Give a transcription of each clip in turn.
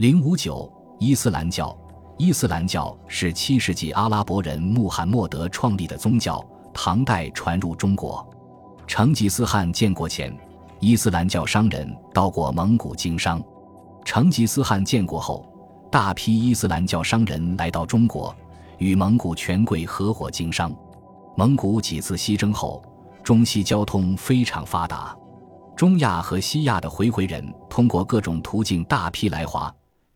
零五九伊斯兰教，伊斯兰教是七世纪阿拉伯人穆罕默德创立的宗教，唐代传入中国。成吉思汗建国前，伊斯兰教商人到过蒙古经商。成吉思汗建国后，大批伊斯兰教商人来到中国，与蒙古权贵合伙经商。蒙古几次西征后，中西交通非常发达。中亚和西亚的回回人通过各种途径大批来华，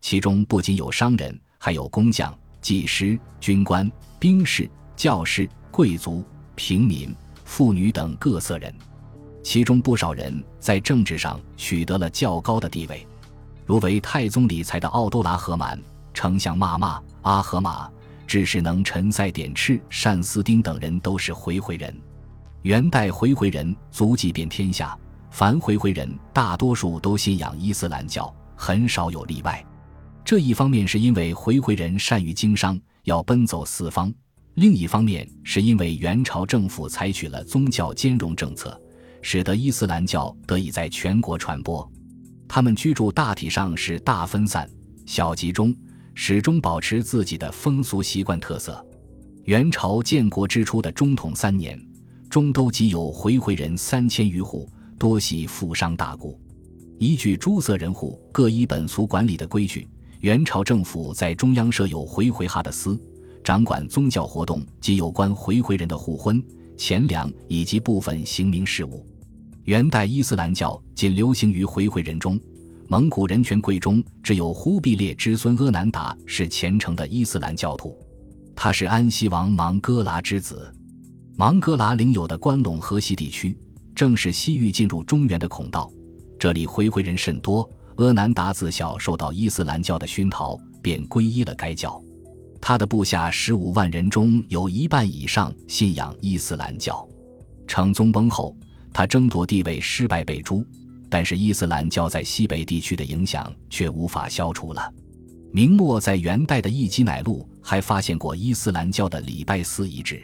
其中不仅有商人，还有工匠、技师、军官、兵士、教士、贵族、平民、妇女等各色人。其中不少人在政治上取得了较高的地位。如为太宗理财的奥多拉和满、丞相骂骂、阿合马、智士能陈赛典赤、单思丁等人都是回回人。元代回回人足迹遍天下，凡回回人大多数都信仰伊斯兰教，很少有例外。这一方面是因为回回人善于经商，要奔走四方；另一方面是因为元朝政府采取了宗教兼容政策，使得伊斯兰教得以在全国传播。他们居住大体上是大分散、小集中，始终保持自己的风俗习惯特色。元朝建国之初的中统三年，中都即有回回人三千余户，多系富商大贾。依据诸色人户各依本俗管理的规矩，元朝政府在中央设有回回哈的司，掌管宗教活动及有关回回人的互婚、钱粮以及部分刑名事务。元代伊斯兰教仅流行于回回人中，蒙古人权贵中只有忽必烈之孙阿难达是虔诚的伊斯兰教徒，他是安西王莽哥剌之子。芒哥剌领有的关陇河西地区，正是西域进入中原的孔道，这里回回人甚多。阿难达自小受到伊斯兰教的熏陶，便皈依了该教。他的部下十五万人中有一半以上信仰伊斯兰教。成宗崩后。他争夺地位失败被诛，但是伊斯兰教在西北地区的影响却无法消除了。明末在元代的一基乃路还发现过伊斯兰教的礼拜寺遗址。